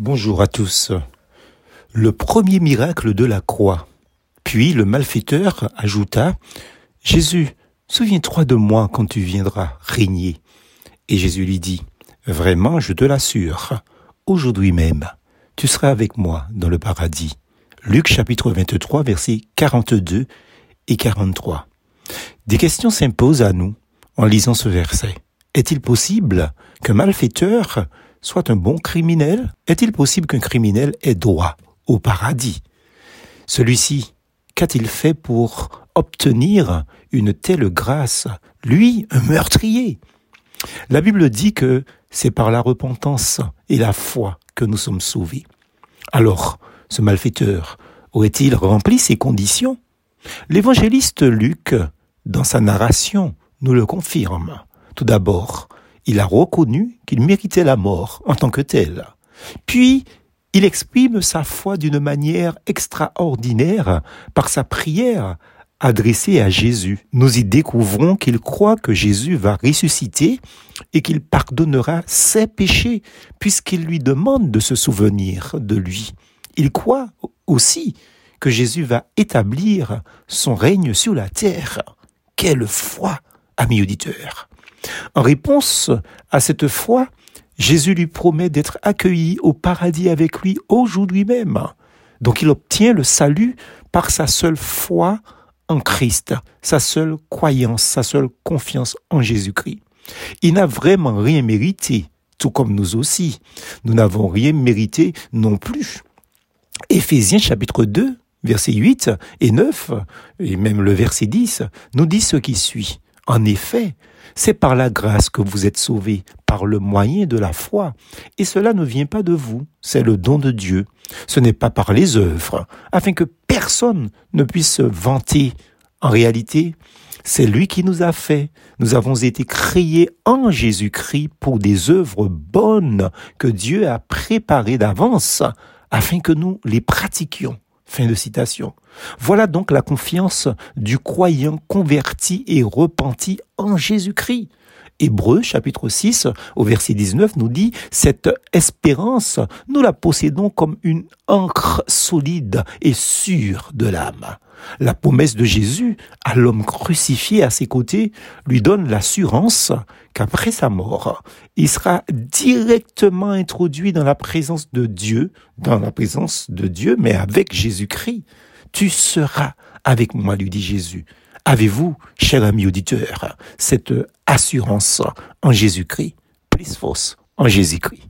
Bonjour à tous. Le premier miracle de la croix. Puis le malfaiteur ajouta, Jésus, souviens-toi de moi quand tu viendras régner. Et Jésus lui dit, Vraiment, je te l'assure, aujourd'hui même, tu seras avec moi dans le paradis. Luc chapitre 23, versets 42 et 43. Des questions s'imposent à nous en lisant ce verset. Est-il possible qu'un malfaiteur soit un bon criminel? Est-il possible qu'un criminel ait droit au paradis? Celui-ci, qu'a-t-il fait pour obtenir une telle grâce? Lui, un meurtrier. La Bible dit que c'est par la repentance et la foi que nous sommes sauvés. Alors, ce malfaiteur aurait-il rempli ces conditions? L'évangéliste Luc, dans sa narration, nous le confirme. Tout d'abord, il a reconnu qu'il méritait la mort en tant que tel. Puis, il exprime sa foi d'une manière extraordinaire par sa prière adressée à Jésus. Nous y découvrons qu'il croit que Jésus va ressusciter et qu'il pardonnera ses péchés puisqu'il lui demande de se souvenir de lui. Il croit aussi que Jésus va établir son règne sur la terre. Quelle foi, ami auditeur en réponse à cette foi, Jésus lui promet d'être accueilli au paradis avec lui aujourd'hui même. Donc il obtient le salut par sa seule foi en Christ, sa seule croyance, sa seule confiance en Jésus-Christ. Il n'a vraiment rien mérité, tout comme nous aussi. Nous n'avons rien mérité non plus. Éphésiens chapitre 2, versets 8 et 9, et même le verset 10, nous dit ce qui suit. En effet, c'est par la grâce que vous êtes sauvés, par le moyen de la foi. Et cela ne vient pas de vous, c'est le don de Dieu. Ce n'est pas par les œuvres, afin que personne ne puisse se vanter. En réalité, c'est lui qui nous a fait. Nous avons été créés en Jésus-Christ pour des œuvres bonnes que Dieu a préparées d'avance afin que nous les pratiquions. Fin de citation. Voilà donc la confiance du croyant converti et repenti en Jésus-Christ. Hébreu chapitre 6 au verset 19 nous dit cette espérance nous la possédons comme une encre solide et sûre de l'âme. La promesse de Jésus à l'homme crucifié à ses côtés lui donne l'assurance qu'après sa mort, il sera directement introduit dans la présence de Dieu, dans la présence de Dieu, mais avec Jésus-Christ. Tu seras avec moi, lui dit Jésus. Avez-vous, cher ami auditeur, cette assurance en Jésus-Christ, plus force en Jésus-Christ